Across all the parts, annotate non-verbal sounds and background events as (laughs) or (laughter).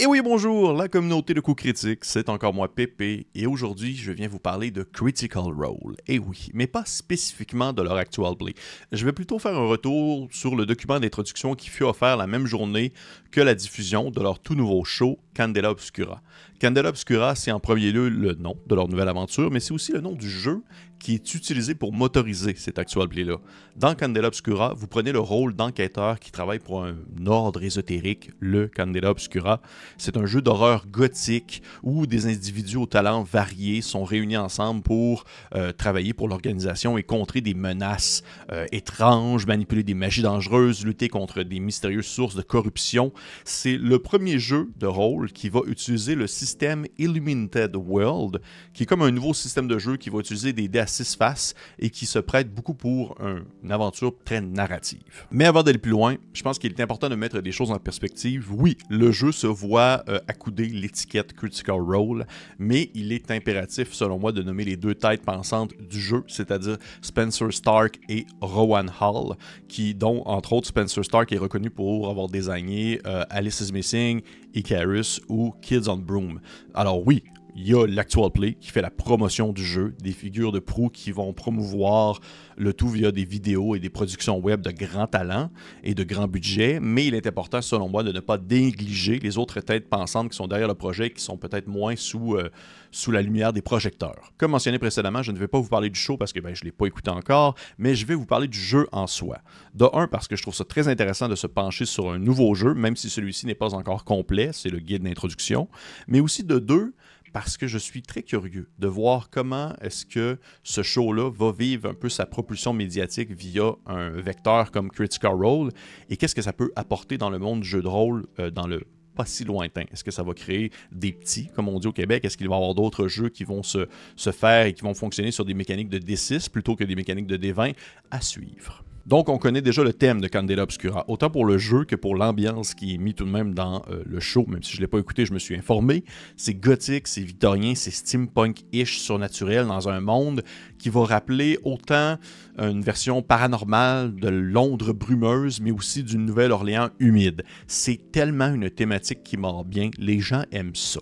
Et oui, bonjour, la communauté de coups critiques, c'est encore moi Pépé, et aujourd'hui je viens vous parler de Critical Role. Et oui, mais pas spécifiquement de leur actual play. Je vais plutôt faire un retour sur le document d'introduction qui fut offert la même journée que la diffusion de leur tout nouveau show, Candela Obscura. Candela Obscura, c'est en premier lieu le nom de leur nouvelle aventure, mais c'est aussi le nom du jeu qui est utilisé pour motoriser cet actual play-là. Dans Candela Obscura, vous prenez le rôle d'enquêteur qui travaille pour un ordre ésotérique, le Candela Obscura. C'est un jeu d'horreur gothique où des individus aux talents variés sont réunis ensemble pour euh, travailler pour l'organisation et contrer des menaces euh, étranges, manipuler des magies dangereuses, lutter contre des mystérieuses sources de corruption. C'est le premier jeu de rôle qui va utiliser le système Illuminated World, qui est comme un nouveau système de jeu qui va utiliser des dés six faces et qui se prête beaucoup pour une aventure très narrative. Mais avant d'aller plus loin, je pense qu'il est important de mettre des choses en perspective. Oui, le jeu se voit euh, accouder l'étiquette Critical Role, mais il est impératif, selon moi, de nommer les deux têtes pensantes du jeu, c'est-à-dire Spencer Stark et Rowan Hall, qui, dont, entre autres, Spencer Stark est reconnu pour avoir désigné euh, Alice is Missing, Icarus ou Kids on Broom. Alors oui, il y a l'Actual Play qui fait la promotion du jeu, des figures de proue qui vont promouvoir le tout via des vidéos et des productions web de grand talent et de grand budget, mais il est important selon moi de ne pas négliger les autres têtes pensantes qui sont derrière le projet, qui sont peut-être moins sous, euh, sous la lumière des projecteurs. Comme mentionné précédemment, je ne vais pas vous parler du show parce que ben, je ne l'ai pas écouté encore, mais je vais vous parler du jeu en soi. De un, parce que je trouve ça très intéressant de se pencher sur un nouveau jeu, même si celui-ci n'est pas encore complet, c'est le guide d'introduction, mais aussi de deux, parce que je suis très curieux de voir comment est-ce que ce show-là va vivre un peu sa propulsion médiatique via un vecteur comme Critical Role et qu'est-ce que ça peut apporter dans le monde du jeu de rôle euh, dans le pas si lointain. Est-ce que ça va créer des petits, comme on dit au Québec? Est-ce qu'il va y avoir d'autres jeux qui vont se, se, faire et qui vont fonctionner sur des mécaniques de D6 plutôt que des mécaniques de D20? À suivre. Donc, on connaît déjà le thème de Candela Obscura, autant pour le jeu que pour l'ambiance qui est mis tout de même dans euh, le show, même si je ne l'ai pas écouté, je me suis informé. C'est gothique, c'est victorien, c'est steampunk-ish, surnaturel dans un monde qui va rappeler autant une version paranormale de Londres brumeuse, mais aussi d'une Nouvelle-Orléans humide. C'est tellement une thématique qui mord bien, les gens aiment ça.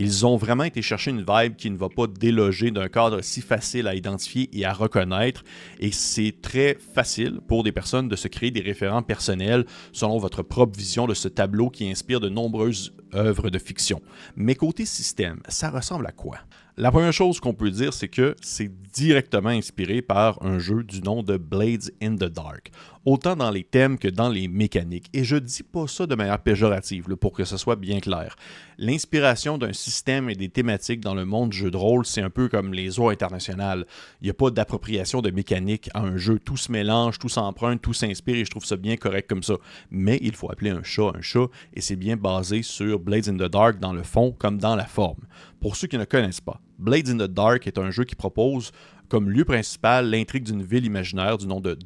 Ils ont vraiment été chercher une vibe qui ne va pas déloger d'un cadre si facile à identifier et à reconnaître. Et c'est très facile pour des personnes de se créer des référents personnels selon votre propre vision de ce tableau qui inspire de nombreuses œuvres de fiction. Mais côté système, ça ressemble à quoi? La première chose qu'on peut dire, c'est que c'est directement inspiré par un jeu du nom de Blades in the Dark, autant dans les thèmes que dans les mécaniques. Et je dis pas ça de manière péjorative, pour que ce soit bien clair. L'inspiration d'un système et des thématiques dans le monde du jeu de rôle, c'est un peu comme les eaux internationales. Il n'y a pas d'appropriation de mécanique à un jeu. Tout se mélange, tout s'emprunte, tout s'inspire et je trouve ça bien correct comme ça. Mais il faut appeler un chat un chat et c'est bien basé sur Blades in the Dark dans le fond comme dans la forme. Pour ceux qui ne connaissent pas, Blades in the Dark est un jeu qui propose comme lieu principal l'intrigue d'une ville imaginaire du nom de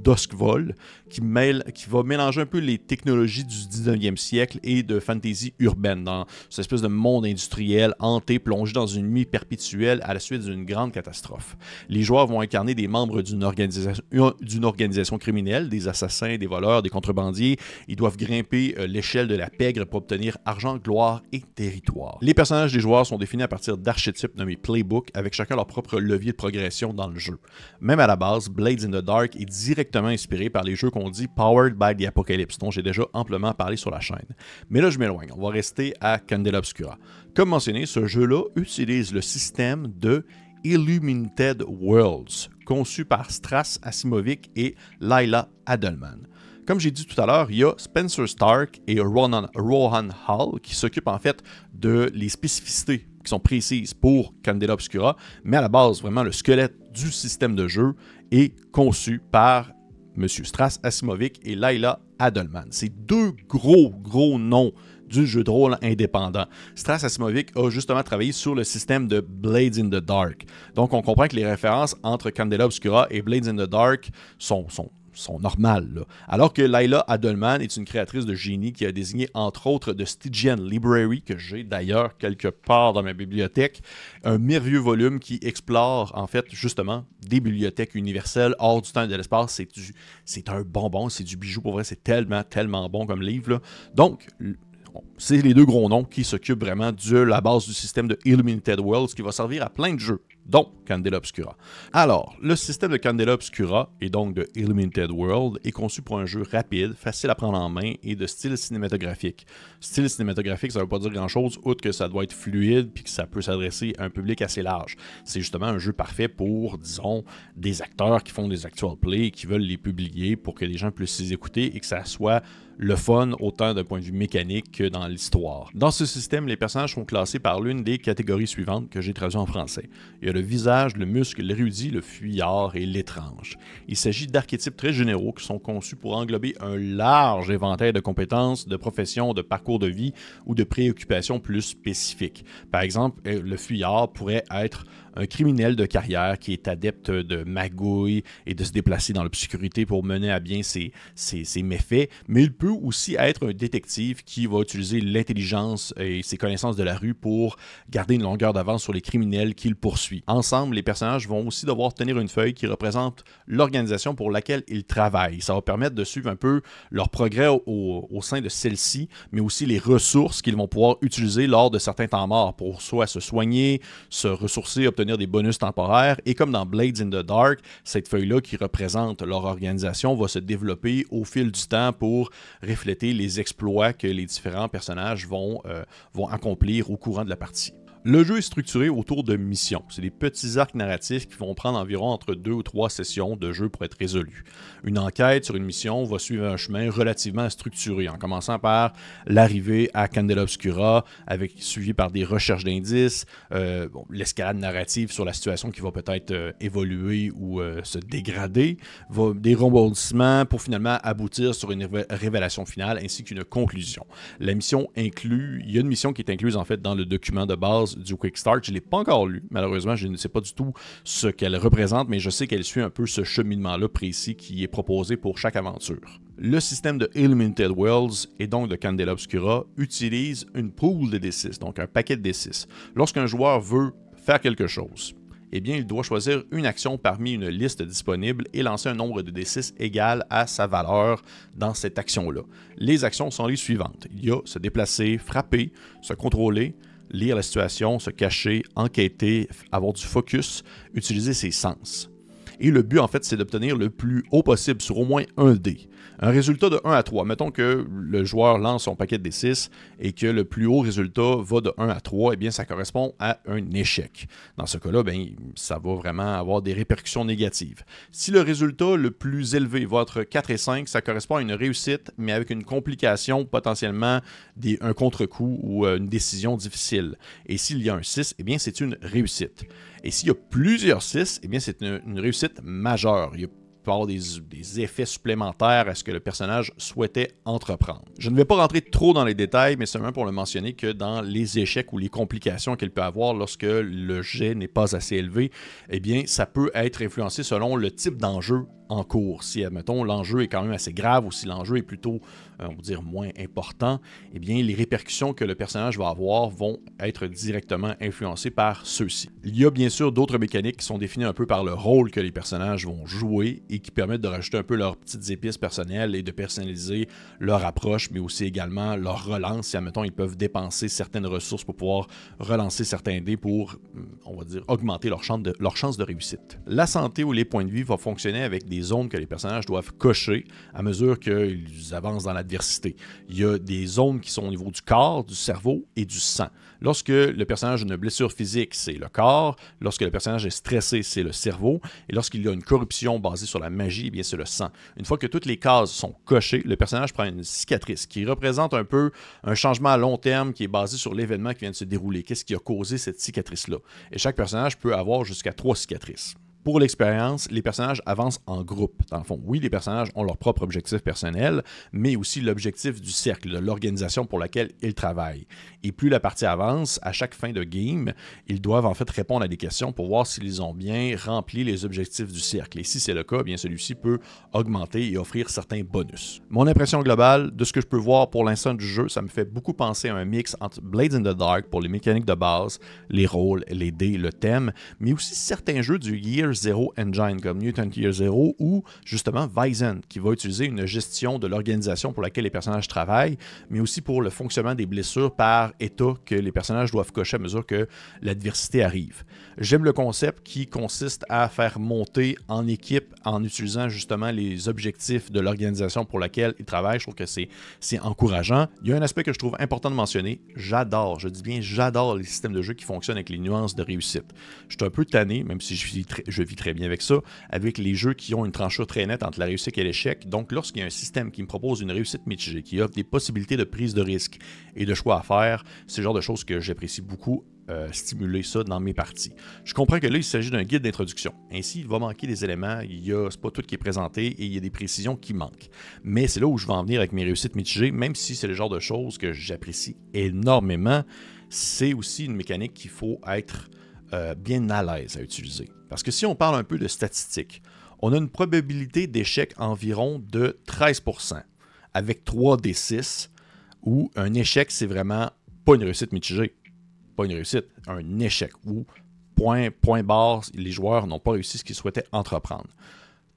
Duskvol, (laughs) qui, mêle, qui va mélanger un peu les technologies du 19e siècle et de fantasy urbaine, dans cette espèce de monde industriel hanté, plongé dans une nuit perpétuelle à la suite d'une grande catastrophe. Les joueurs vont incarner des membres d'une organisation, organisation criminelle, des assassins, des voleurs, des contrebandiers. Ils doivent grimper euh, l'échelle de la pègre pour obtenir argent, gloire et territoire. Les personnages des joueurs sont définis à partir d'archétypes nommés Playbook, avec chacun leur propre levier de progression dans le jeu. Même à la base, Blades in the Dark est directement inspiré par les jeux qu'on dit Powered by the Apocalypse, dont j'ai déjà amplement parlé sur la chaîne. Mais là, je m'éloigne, on va rester à Candela Obscura. Comme mentionné, ce jeu-là utilise le système de Illuminated Worlds, conçu par Strass Asimovic et Laila Adelman. Comme j'ai dit tout à l'heure, il y a Spencer Stark et Rohan, Rohan Hall qui s'occupent en fait de les spécificités qui sont précises pour Candela Obscura, mais à la base, vraiment, le squelette du système de jeu est conçu par M. Strass Asimovic et Laila Adelman. C'est deux gros, gros noms du jeu de rôle indépendant. Strass Asimovic a justement travaillé sur le système de Blades in the Dark. Donc on comprend que les références entre Candela Obscura et Blades in the Dark sont, sont sont normales. Alors que Laila Adelman est une créatrice de génie qui a désigné entre autres de Stygian Library, que j'ai d'ailleurs quelque part dans ma bibliothèque, un merveilleux volume qui explore en fait justement des bibliothèques universelles hors du temps et de l'espace. C'est un bonbon, c'est du bijou pour vrai, c'est tellement, tellement bon comme livre. Donc, c'est les deux gros noms qui s'occupent vraiment de la base du système de Illuminated Worlds qui va servir à plein de jeux dont Candela Obscura. Alors, le système de Candela Obscura, et donc de Illuminated World, est conçu pour un jeu rapide, facile à prendre en main et de style cinématographique. Style cinématographique, ça ne veut pas dire grand-chose, outre que ça doit être fluide puis que ça peut s'adresser à un public assez large. C'est justement un jeu parfait pour, disons, des acteurs qui font des actual plays, qui veulent les publier pour que les gens puissent les écouter et que ça soit le fun autant d'un point de vue mécanique que dans l'histoire. Dans ce système, les personnages sont classés par l'une des catégories suivantes que j'ai traduit en français. Il y a le visage, le muscle, l'érudit, le fuyard et l'étrange. Il s'agit d'archétypes très généraux qui sont conçus pour englober un large éventail de compétences, de professions, de parcours de vie ou de préoccupations plus spécifiques. Par exemple, euh, le fuyard pourrait être un criminel de carrière qui est adepte de magouille et de se déplacer dans l'obscurité pour mener à bien ses, ses, méfaits, mais il peut aussi être un détective qui va utiliser l'intelligence et ses connaissances de la rue pour garder une longueur d'avance sur les criminels qu'il poursuit. Ensemble, les personnages vont aussi devoir tenir une feuille qui représente l'organisation pour laquelle ils travaillent. Ça va permettre de suivre un peu leur progrès au, au sein de celle-ci, mais aussi les ressources qu'ils vont pouvoir utiliser lors de certains temps morts pour soit se soigner, se ressourcer, obtenir des bonus temporaires. Et comme dans Blades in the Dark, cette feuille-là qui représente leur organisation va se développer au fil du temps pour refléter les exploits que les différents personnages vont, euh, vont accomplir au courant de la partie. Le jeu est structuré autour de missions. C'est des petits arcs narratifs qui vont prendre environ entre deux ou trois sessions de jeu pour être résolus. Une enquête sur une mission va suivre un chemin relativement structuré, en commençant par l'arrivée à Candela Obscura, avec, suivi par des recherches d'indices, euh, l'escalade narrative sur la situation qui va peut-être euh, évoluer ou euh, se dégrader, des rebondissements pour finalement aboutir sur une révélation finale ainsi qu'une conclusion. La mission inclut, il y a une mission qui est incluse en fait dans le document de base du Quick Start. Je ne l'ai pas encore lu, malheureusement, je ne sais pas du tout ce qu'elle représente, mais je sais qu'elle suit un peu ce cheminement-là précis qui est proposé pour chaque aventure. Le système de Illuminated Worlds et donc de Candela Obscura utilise une pool de D6, donc un paquet de D6. Lorsqu'un joueur veut faire quelque chose, eh bien, il doit choisir une action parmi une liste disponible et lancer un nombre de D6 égal à sa valeur dans cette action-là. Les actions sont les suivantes. Il y a se déplacer, frapper, se contrôler, lire la situation, se cacher, enquêter, avoir du focus, utiliser ses sens. Et le but, en fait, c'est d'obtenir le plus haut possible sur au moins un dé. Un résultat de 1 à 3. Mettons que le joueur lance son paquet de D6 et que le plus haut résultat va de 1 à 3, eh bien, ça correspond à un échec. Dans ce cas-là, ben, ça va vraiment avoir des répercussions négatives. Si le résultat le plus élevé va être 4 et 5, ça correspond à une réussite, mais avec une complication, potentiellement un contre-coup ou euh, une décision difficile. Et s'il y a un 6, eh bien, c'est une réussite. Et s'il y a plusieurs 6, eh bien, c'est une, réussite majeure. Peut avoir des, effets supplémentaires à ce que le personnage souhaitait entreprendre. Je ne vais pas rentrer trop dans les détails, mais seulement pour le mentionner que dans les échecs ou les complications qu'il peut avoir lorsque le jet n'est pas assez élevé, eh bien, ça peut être influencé selon le type d'enjeu en cours. Si, admettons, l'enjeu est quand même assez grave ou si l'enjeu est plutôt, on dire, moins important, eh bien, les répercussions que le personnage va avoir vont être directement influencées par ceux-ci. Il y a bien sûr d'autres mécaniques qui sont définies un peu par le rôle que les personnages vont jouer et qui permettent de rajouter un peu leurs petites épices personnelles et de personnaliser leur approche, mais aussi également leur relance. Si, admettons, ils peuvent dépenser certaines ressources pour pouvoir relancer certains dés pour, on va dire, augmenter leur chance de, leur chance de réussite. La santé ou les points de vie vont fonctionner avec des zones que les personnages doivent cocher à mesure qu'ils avancent dans l'adversité. Il y a des zones qui sont au niveau du corps, du cerveau et du sang. Lorsque le personnage a une blessure physique, c'est le corps. Lorsque le personnage est stressé, c'est le cerveau. Et lorsqu'il y a une corruption basée sur la magie, eh bien c'est le sang. Une fois que toutes les cases sont cochées, le personnage prend une cicatrice qui représente un peu un changement à long terme qui est basé sur l'événement qui vient de se dérouler. Qu'est-ce qui a causé cette cicatrice-là? Et chaque personnage peut avoir jusqu'à trois cicatrices. Pour l'expérience, les personnages avancent en groupe. Dans le fond, oui, les personnages ont leur propre objectif personnel, mais aussi l'objectif du cercle, de l'organisation pour laquelle ils travaillent. Et plus la partie avance, à chaque fin de game, ils doivent en fait répondre à des questions pour voir s'ils ont bien rempli les objectifs du cercle. Et si c'est le cas, bien celui-ci peut augmenter et offrir certains bonus. Mon impression globale de ce que je peux voir pour l'instant du jeu, ça me fait beaucoup penser à un mix entre Blades in the Dark pour les mécaniques de base, les rôles, les dés, le thème, mais aussi certains jeux du Zero Engine comme Mutant Year Zero ou justement Vizen qui va utiliser une gestion de l'organisation pour laquelle les personnages travaillent, mais aussi pour le fonctionnement des blessures par état que les personnages doivent cocher à mesure que l'adversité arrive. J'aime le concept qui consiste à faire monter en équipe en utilisant justement les objectifs de l'organisation pour laquelle ils travaillent. Je trouve que c'est encourageant. Il y a un aspect que je trouve important de mentionner. J'adore, je dis bien j'adore les systèmes de jeu qui fonctionnent avec les nuances de réussite. Je suis un peu tanné, même si je vis, très, bien avec ça, avec les jeux qui ont une tranchure très nette entre la réussite et l'échec. Donc, lorsqu'il y a un système qui me propose une réussite mitigée, qui offre des possibilités de prise de risque et de choix à faire, c'est le genre de choses que j'apprécie beaucoup euh, stimuler ça dans mes parties. Je comprends que là, il s'agit d'un guide d'introduction. Ainsi, il va manquer des éléments, il y a, c'est pas tout qui est présenté et il y a des précisions qui manquent. Mais c'est là où je vais en venir avec mes réussites mitigées, même si c'est le genre de choses que j'apprécie énormément, c'est aussi une mécanique qu'il faut être euh, bien à l'aise à utiliser. Parce que si on parle un peu de statistiques, on a une probabilité d'échec environ de 13%, avec 3 des 6, où un échec, c'est vraiment pas une réussite mitigée pas une réussite, un échec ou point, point barre, les joueurs n'ont pas réussi ce qu'ils souhaitaient entreprendre.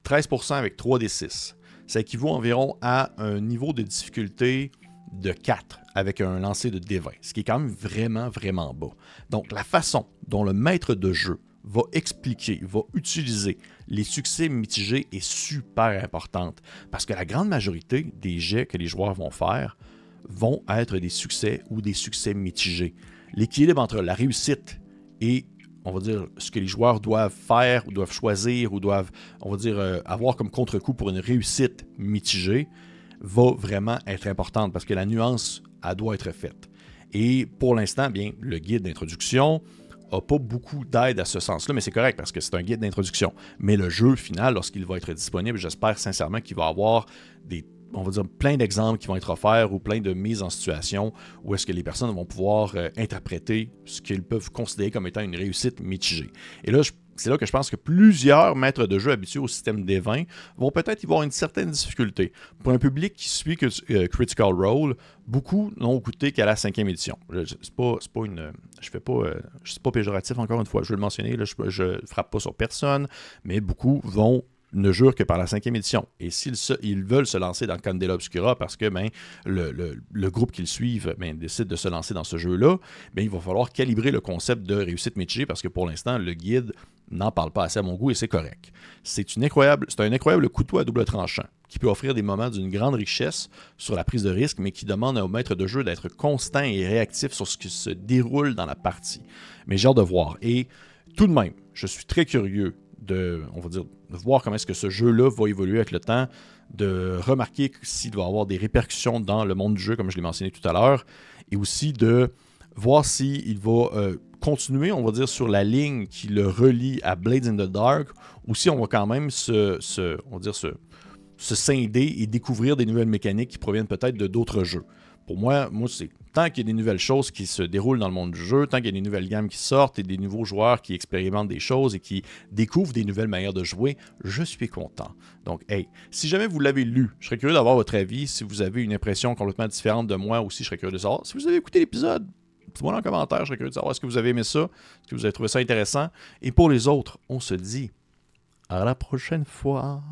13% avec 3 des 6. Ça équivaut environ à un niveau de difficulté de 4 avec un lancer de D20, ce qui est quand même vraiment, vraiment bas. Donc la façon dont le maître de jeu va expliquer, va utiliser les succès mitigés est super importante parce que la grande majorité des jets que les joueurs vont faire vont être des succès ou des succès mitigés l'équilibre entre la réussite et, on va dire, ce que les joueurs doivent faire ou doivent choisir ou doivent, on va dire, euh, avoir comme contre-coup pour une réussite mitigée, va vraiment être importante parce que la nuance, elle doit être faite. Et pour l'instant, bien, le guide d'introduction n'a pas beaucoup d'aide à ce sens-là, mais c'est correct parce que c'est un guide d'introduction. Mais le jeu final, lorsqu'il va être disponible, j'espère sincèrement qu'il va avoir des on va dire, plein d'exemples qui vont être offerts ou plein de mises en situation où est-ce que les personnes vont pouvoir euh, interpréter ce qu'ils peuvent considérer comme étant une réussite mitigée. Et là, c'est là que je pense que plusieurs maîtres de jeu habitués au système des 20 vont peut-être y avoir une certaine difficulté. Pour un public qui suit euh, Critical Role, beaucoup n'ont coûté qu'à la cinquième édition. C'est pas, pas une, je fais pas, euh, je suis pas péjoratif encore une fois. Je vais le mentionner, je, ne frappe pas sur personne, mais beaucoup vont ne jure que par la cinquième édition. Et s'ils ils veulent se lancer dans Candela Obscura parce que ben, le, groupe qu'ils suivent ben, décide de se lancer dans ce jeu-là, ben, il va falloir calibrer le concept de réussite mitigée parce que pour l'instant, le guide n'en parle pas assez à mon goût et c'est correct. C'est une incroyable, c'est un incroyable couteau à double tranchant qui peut offrir des moments d'une grande richesse sur la prise de risque, mais qui demande au maître de jeu d'être constant et réactif sur ce qui se déroule dans la partie. Mais j'ai hâte de voir. Et tout de même, je suis très curieux de, on va dire, de voir comment est-ce que ce jeu-là va évoluer avec le temps, de remarquer s'il va avoir des répercussions dans le monde du jeu, comme je l'ai mentionné tout à l'heure, et aussi de voir s'il va euh, continuer, on va dire, sur la ligne qui le relie à Blades in the Dark, ou si on va quand même se, on se, se scinder et découvrir des nouvelles mécaniques qui proviennent peut-être de d'autres jeux. Pour moi, moi c'est tant qu'il y a des nouvelles choses qui se déroulent dans le monde du jeu, tant qu'il y a des nouvelles gammes qui sortent et des nouveaux joueurs qui expérimentent des choses et qui découvrent des nouvelles manières de jouer, je suis content. Donc, hey, si jamais vous l'avez lu, je serais curieux d'avoir votre avis. Si vous avez une impression complètement différente de moi aussi, je serais curieux de savoir. Si vous avez écouté l'épisode, dites-moi les commentaire, je serais curieux de savoir est-ce que vous avez aimé ça, est-ce que vous avez trouvé ça intéressant. Et pour les autres, on se dit à la prochaine fois.